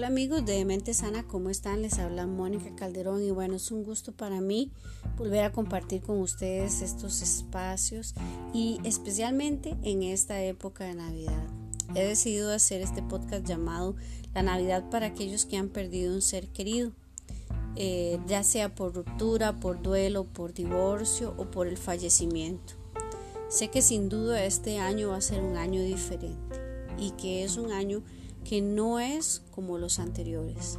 Hola amigos de Mente Sana, ¿cómo están? Les habla Mónica Calderón y bueno, es un gusto para mí volver a compartir con ustedes estos espacios y especialmente en esta época de Navidad. He decidido hacer este podcast llamado La Navidad para aquellos que han perdido un ser querido, eh, ya sea por ruptura, por duelo, por divorcio o por el fallecimiento. Sé que sin duda este año va a ser un año diferente y que es un año que no es como los anteriores.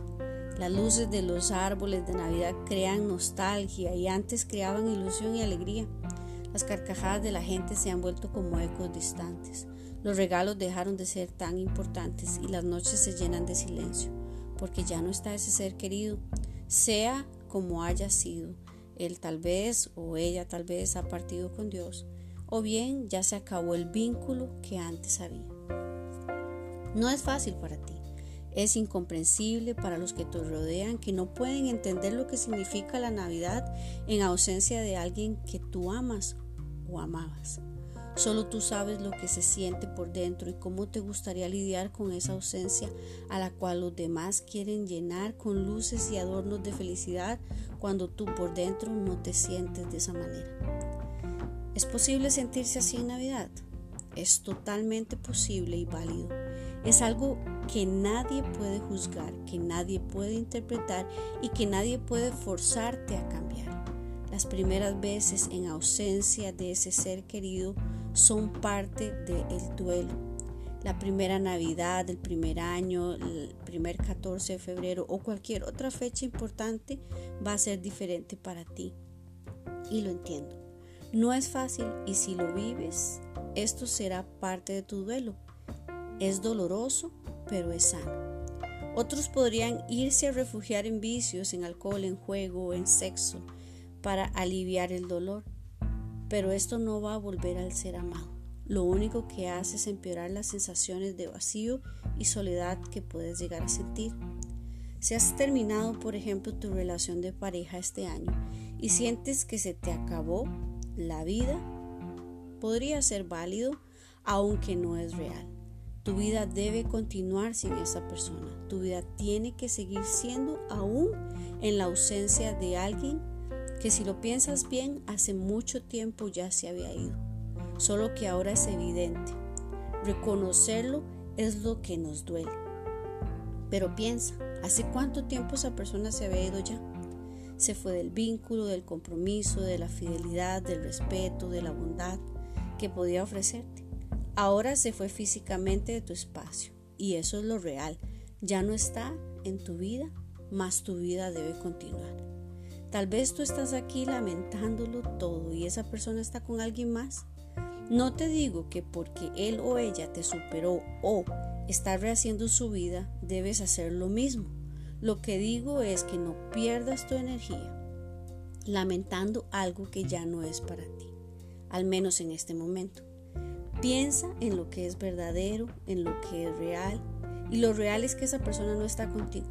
Las luces de los árboles de Navidad crean nostalgia y antes creaban ilusión y alegría. Las carcajadas de la gente se han vuelto como ecos distantes. Los regalos dejaron de ser tan importantes y las noches se llenan de silencio, porque ya no está ese ser querido, sea como haya sido. Él tal vez o ella tal vez ha partido con Dios, o bien ya se acabó el vínculo que antes había. No es fácil para ti. Es incomprensible para los que te rodean que no pueden entender lo que significa la Navidad en ausencia de alguien que tú amas o amabas. Solo tú sabes lo que se siente por dentro y cómo te gustaría lidiar con esa ausencia a la cual los demás quieren llenar con luces y adornos de felicidad cuando tú por dentro no te sientes de esa manera. ¿Es posible sentirse así en Navidad? Es totalmente posible y válido. Es algo que nadie puede juzgar, que nadie puede interpretar y que nadie puede forzarte a cambiar. Las primeras veces en ausencia de ese ser querido son parte del duelo. La primera Navidad, el primer año, el primer 14 de febrero o cualquier otra fecha importante va a ser diferente para ti. Y lo entiendo. No es fácil y si lo vives, esto será parte de tu duelo es doloroso, pero es sano. Otros podrían irse a refugiar en vicios, en alcohol, en juego, en sexo, para aliviar el dolor. Pero esto no va a volver al ser amado. Lo único que hace es empeorar las sensaciones de vacío y soledad que puedes llegar a sentir. Si has terminado, por ejemplo, tu relación de pareja este año y sientes que se te acabó la vida, podría ser válido aunque no es real. Tu vida debe continuar sin esa persona. Tu vida tiene que seguir siendo aún en la ausencia de alguien que si lo piensas bien hace mucho tiempo ya se había ido. Solo que ahora es evidente. Reconocerlo es lo que nos duele. Pero piensa, ¿hace cuánto tiempo esa persona se había ido ya? Se fue del vínculo, del compromiso, de la fidelidad, del respeto, de la bondad que podía ofrecerte. Ahora se fue físicamente de tu espacio y eso es lo real. Ya no está en tu vida, mas tu vida debe continuar. Tal vez tú estás aquí lamentándolo todo y esa persona está con alguien más. No te digo que porque él o ella te superó o está rehaciendo su vida, debes hacer lo mismo. Lo que digo es que no pierdas tu energía lamentando algo que ya no es para ti, al menos en este momento. Piensa en lo que es verdadero, en lo que es real. Y lo real es que esa persona no está contigo,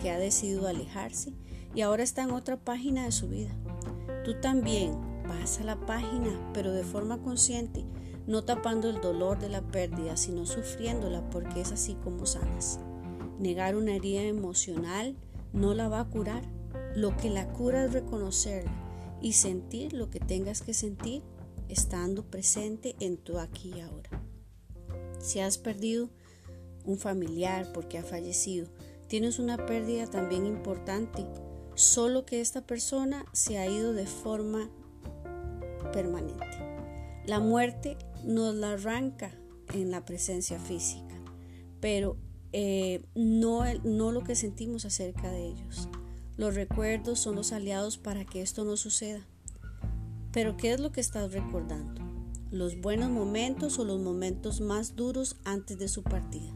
que ha decidido alejarse y ahora está en otra página de su vida. Tú también pasa la página, pero de forma consciente, no tapando el dolor de la pérdida, sino sufriéndola porque es así como sanas. Negar una herida emocional no la va a curar. Lo que la cura es reconocerla y sentir lo que tengas que sentir estando presente en tu aquí y ahora. Si has perdido un familiar porque ha fallecido, tienes una pérdida también importante, solo que esta persona se ha ido de forma permanente. La muerte nos la arranca en la presencia física, pero eh, no, no lo que sentimos acerca de ellos. Los recuerdos son los aliados para que esto no suceda. Pero ¿qué es lo que estás recordando? ¿Los buenos momentos o los momentos más duros antes de su partida?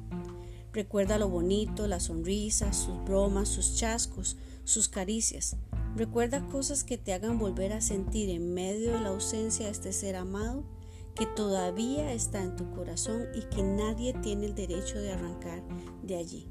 Recuerda lo bonito, las sonrisas, sus bromas, sus chascos, sus caricias. Recuerda cosas que te hagan volver a sentir en medio de la ausencia de este ser amado que todavía está en tu corazón y que nadie tiene el derecho de arrancar de allí,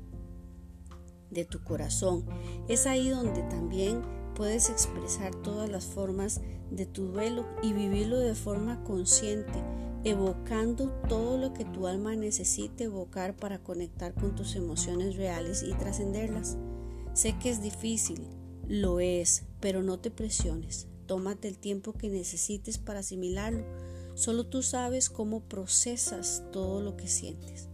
de tu corazón. Es ahí donde también puedes expresar todas las formas de tu duelo y vivirlo de forma consciente, evocando todo lo que tu alma necesite evocar para conectar con tus emociones reales y trascenderlas. Sé que es difícil, lo es, pero no te presiones. Tómate el tiempo que necesites para asimilarlo. Solo tú sabes cómo procesas todo lo que sientes.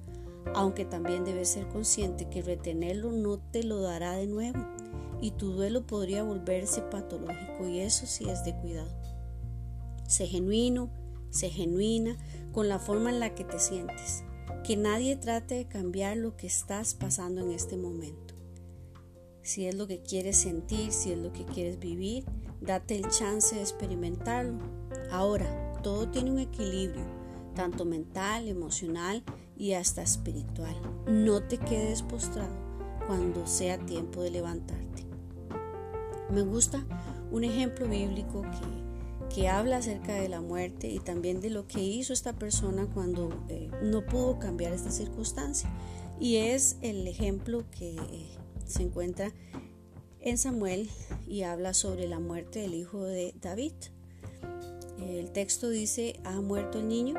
Aunque también debes ser consciente que retenerlo no te lo dará de nuevo y tu duelo podría volverse patológico y eso sí es de cuidado. Sé genuino, sé genuina con la forma en la que te sientes. Que nadie trate de cambiar lo que estás pasando en este momento. Si es lo que quieres sentir, si es lo que quieres vivir, date el chance de experimentarlo. Ahora, todo tiene un equilibrio, tanto mental, emocional y hasta espiritual. No te quedes postrado cuando sea tiempo de levantarte. Me gusta un ejemplo bíblico que, que habla acerca de la muerte y también de lo que hizo esta persona cuando eh, no pudo cambiar esta circunstancia. Y es el ejemplo que se encuentra en Samuel y habla sobre la muerte del hijo de David. El texto dice, ¿ha muerto el niño?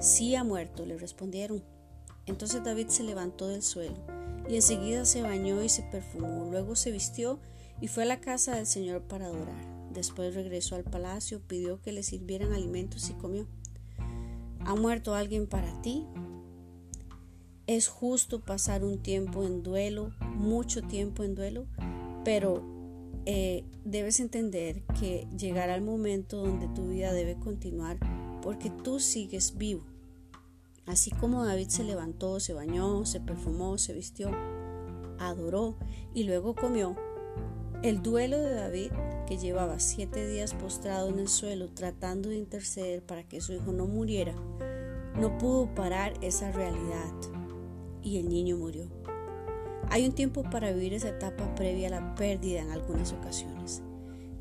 Sí ha muerto, le respondieron. Entonces David se levantó del suelo y enseguida se bañó y se perfumó. Luego se vistió y fue a la casa del Señor para adorar. Después regresó al palacio, pidió que le sirvieran alimentos y comió. ¿Ha muerto alguien para ti? Es justo pasar un tiempo en duelo, mucho tiempo en duelo, pero eh, debes entender que llegará el momento donde tu vida debe continuar porque tú sigues vivo. Así como David se levantó, se bañó, se perfumó, se vistió, adoró y luego comió, el duelo de David, que llevaba siete días postrado en el suelo tratando de interceder para que su hijo no muriera, no pudo parar esa realidad y el niño murió. Hay un tiempo para vivir esa etapa previa a la pérdida en algunas ocasiones.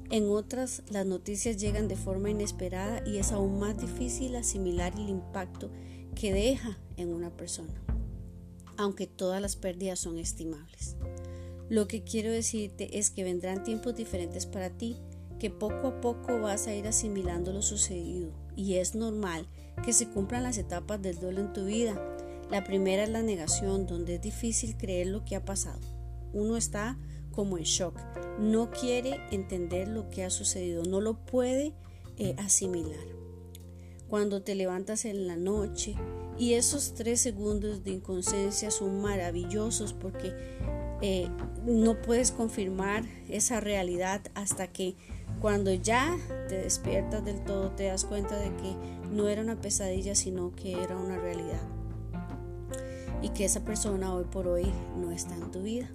En otras, las noticias llegan de forma inesperada y es aún más difícil asimilar el impacto que deja en una persona, aunque todas las pérdidas son estimables. Lo que quiero decirte es que vendrán tiempos diferentes para ti, que poco a poco vas a ir asimilando lo sucedido y es normal que se cumplan las etapas del duelo en tu vida. La primera es la negación, donde es difícil creer lo que ha pasado. Uno está como en shock, no quiere entender lo que ha sucedido, no lo puede eh, asimilar. Cuando te levantas en la noche y esos tres segundos de inconsciencia son maravillosos porque eh, no puedes confirmar esa realidad hasta que cuando ya te despiertas del todo te das cuenta de que no era una pesadilla sino que era una realidad y que esa persona hoy por hoy no está en tu vida.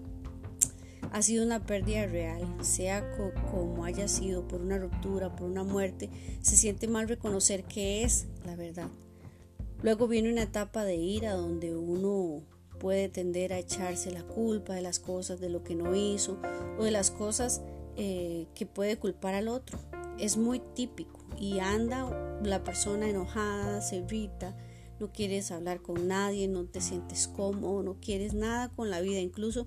Ha sido una pérdida real, sea como haya sido, por una ruptura, por una muerte, se siente mal reconocer que es la verdad. Luego viene una etapa de ira donde uno puede tender a echarse la culpa de las cosas, de lo que no hizo o de las cosas eh, que puede culpar al otro. Es muy típico y anda la persona enojada, se irrita, no quieres hablar con nadie, no te sientes cómodo, no quieres nada con la vida, incluso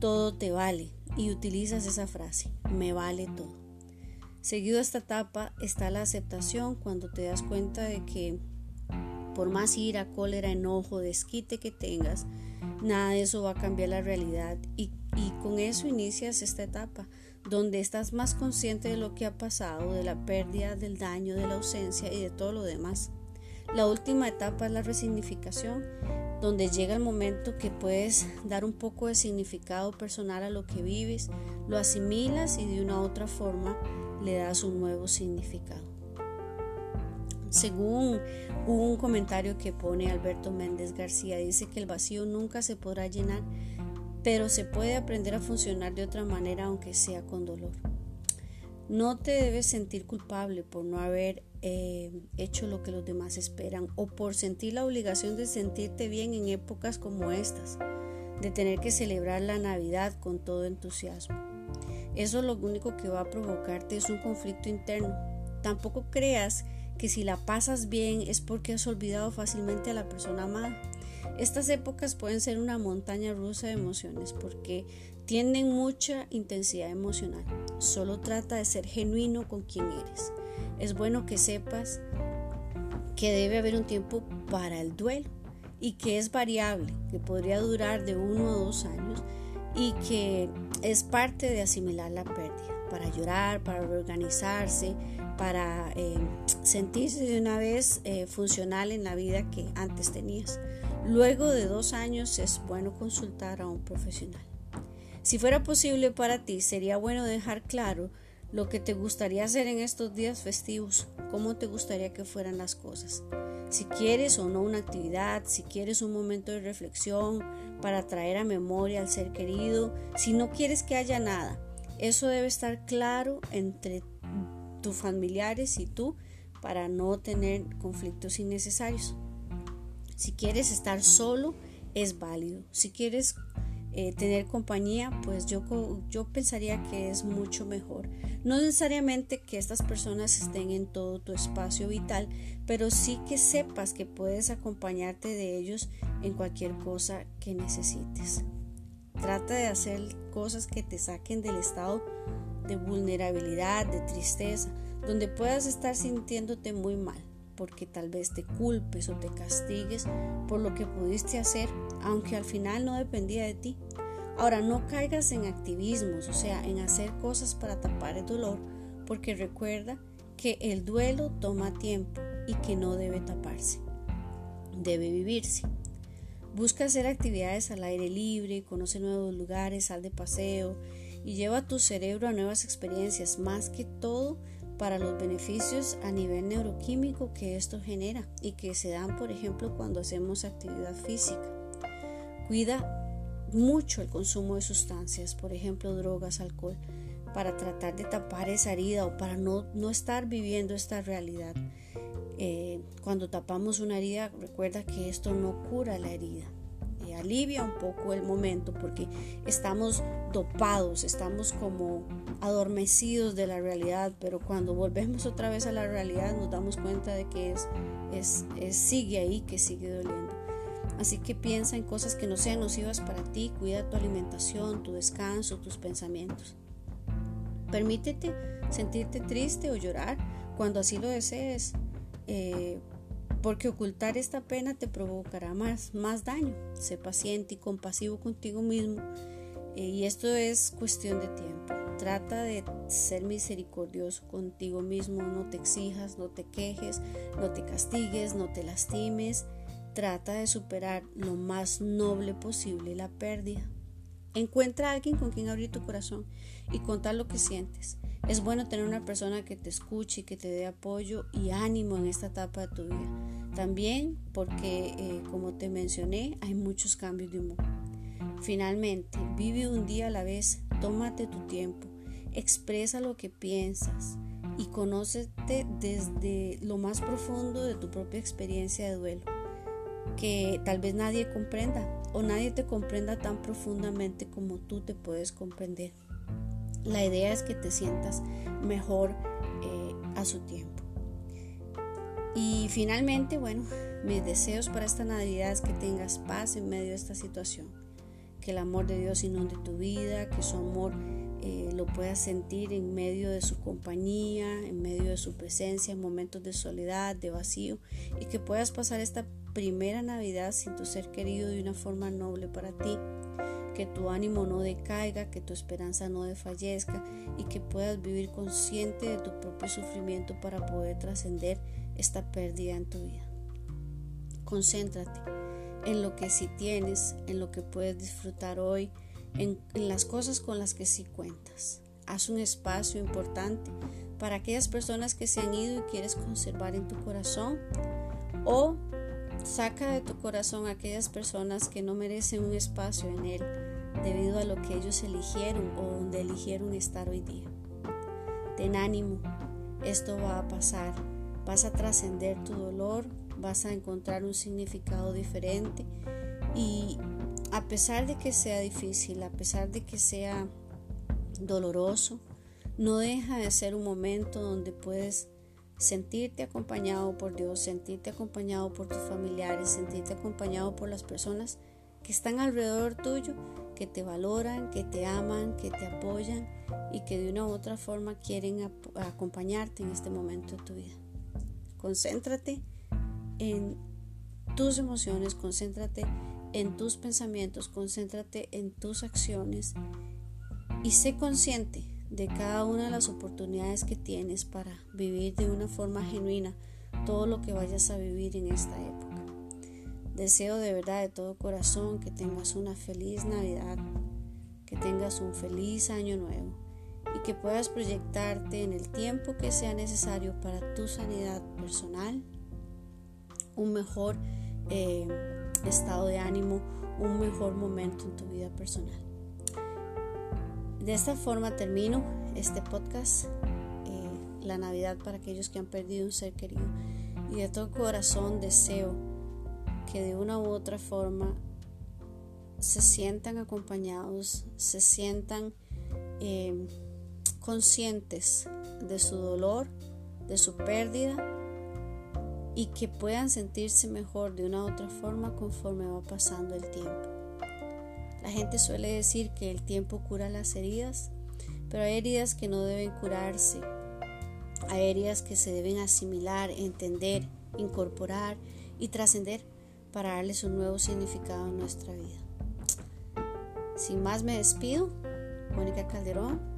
todo te vale y utilizas esa frase, me vale todo. Seguido a esta etapa está la aceptación cuando te das cuenta de que por más ira, cólera, enojo, desquite que tengas, nada de eso va a cambiar la realidad y, con eso inicias esta etapa donde estás más consciente de lo que ha pasado, de la pérdida, del daño, de la ausencia y de todo lo demás. La última etapa es la resignificación, donde llega el momento que puedes dar un poco de significado personal a lo que vives, lo asimilas y de una u otra forma le das un nuevo significado. Según un comentario que pone Alberto Méndez García, dice que el vacío nunca se podrá llenar, pero se puede aprender a funcionar de otra manera aunque sea con dolor. No te debes sentir culpable por no haber eh, hecho lo que los demás esperan o por sentir la obligación de sentirte bien en épocas como estas, de tener que celebrar la Navidad con todo entusiasmo. Eso lo único que va a provocarte es un conflicto interno. Tampoco creas que si la pasas bien es porque has olvidado fácilmente a la persona amada. Estas épocas pueden ser una montaña rusa de emociones porque tienen mucha intensidad emocional. Solo trata de ser genuino con quien eres. Es bueno que sepas que debe haber un tiempo para el duelo y que es variable, que podría durar de uno o dos años y que es parte de asimilar la pérdida, para llorar, para reorganizarse, para eh, sentirse de una vez eh, funcional en la vida que antes tenías. Luego de dos años es bueno consultar a un profesional. Si fuera posible para ti, sería bueno dejar claro lo que te gustaría hacer en estos días festivos, cómo te gustaría que fueran las cosas. Si quieres o no una actividad, si quieres un momento de reflexión para traer a memoria al ser querido, si no quieres que haya nada, eso debe estar claro entre tus familiares y tú para no tener conflictos innecesarios. Si quieres estar solo, es válido. Si quieres eh, tener compañía, pues yo, yo pensaría que es mucho mejor. No necesariamente que estas personas estén en todo tu espacio vital, pero sí que sepas que puedes acompañarte de ellos en cualquier cosa que necesites. Trata de hacer cosas que te saquen del estado de vulnerabilidad, de tristeza, donde puedas estar sintiéndote muy mal porque tal vez te culpes o te castigues por lo que pudiste hacer, aunque al final no dependía de ti. Ahora, no caigas en activismos, o sea, en hacer cosas para tapar el dolor, porque recuerda que el duelo toma tiempo y que no debe taparse, debe vivirse. Busca hacer actividades al aire libre, conoce nuevos lugares, sal de paseo y lleva tu cerebro a nuevas experiencias, más que todo para los beneficios a nivel neuroquímico que esto genera y que se dan, por ejemplo, cuando hacemos actividad física. Cuida mucho el consumo de sustancias, por ejemplo, drogas, alcohol, para tratar de tapar esa herida o para no, no estar viviendo esta realidad. Eh, cuando tapamos una herida, recuerda que esto no cura la herida alivia un poco el momento porque estamos dopados, estamos como adormecidos de la realidad, pero cuando volvemos otra vez a la realidad nos damos cuenta de que es, es, sigue ahí, que sigue doliendo. Así que piensa en cosas que no sean nocivas para ti, cuida tu alimentación, tu descanso, tus pensamientos. Permítete sentirte triste o llorar cuando así lo desees. Eh, porque ocultar esta pena te provocará más, más daño. Sé paciente y compasivo contigo mismo y esto es cuestión de tiempo. Trata de ser misericordioso contigo mismo, no te exijas, no te quejes, no te castigues, no te lastimes. Trata de superar lo más noble posible la pérdida. Encuentra a alguien con quien abrir tu corazón y contar lo que sientes. Es bueno tener una persona que te escuche y que te dé apoyo y ánimo en esta etapa de tu vida. También porque, eh, como te mencioné, hay muchos cambios de humor. Finalmente, vive un día a la vez, tómate tu tiempo, expresa lo que piensas y conócete desde lo más profundo de tu propia experiencia de duelo, que tal vez nadie comprenda o nadie te comprenda tan profundamente como tú te puedes comprender. La idea es que te sientas mejor eh, a su tiempo. Y finalmente, bueno, mis deseos para esta Navidad es que tengas paz en medio de esta situación, que el amor de Dios inunde tu vida, que su amor eh, lo puedas sentir en medio de su compañía, en medio de su presencia, en momentos de soledad, de vacío, y que puedas pasar esta primera Navidad sin tu ser querido de una forma noble para ti que tu ánimo no decaiga, que tu esperanza no desfallezca y que puedas vivir consciente de tu propio sufrimiento para poder trascender esta pérdida en tu vida. Concéntrate en lo que sí tienes, en lo que puedes disfrutar hoy, en, las cosas con las que sí cuentas. Haz un espacio importante para aquellas personas que se han ido y quieres conservar en tu corazón o saca de tu corazón aquellas personas que no merecen un espacio en él debido a lo que ellos eligieron o donde eligieron estar hoy día. Ten ánimo, esto va a pasar, vas a trascender tu dolor, vas a encontrar un significado diferente y a pesar de que sea difícil, a pesar de que sea doloroso, no deja de ser un momento donde puedes sentirte acompañado por Dios, sentirte acompañado por tus familiares, sentirte acompañado por las personas que están alrededor tuyo que te valoran, que te aman, que te apoyan y que de una u otra forma quieren acompañarte en este momento de tu vida. Concéntrate en tus emociones, concéntrate en tus pensamientos, concéntrate en tus acciones y sé consciente de cada una de las oportunidades que tienes para vivir de una forma genuina todo lo que vayas a vivir en esta época. Deseo de verdad de todo corazón que tengas una feliz Navidad, que tengas un feliz año nuevo que puedas proyectarte en el tiempo que sea necesario para tu sanidad personal, un mejor eh, estado de ánimo, un mejor momento en tu vida personal. De esta forma termino este podcast, eh, la Navidad para aquellos que han perdido un ser querido. Y de todo corazón deseo que de una u otra forma se sientan acompañados, se sientan eh, conscientes de su dolor, de su pérdida y que puedan sentirse mejor de una u otra forma conforme va pasando el tiempo. La gente suele decir que el tiempo cura las heridas, pero hay heridas que no deben curarse. Hay heridas que se deben asimilar, entender, incorporar y trascender para darles un nuevo significado en nuestra vida. Sin más me despido, Mónica Calderón,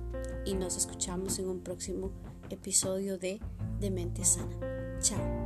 y nos escuchamos en un próximo episodio de De Mente Sana. Chao.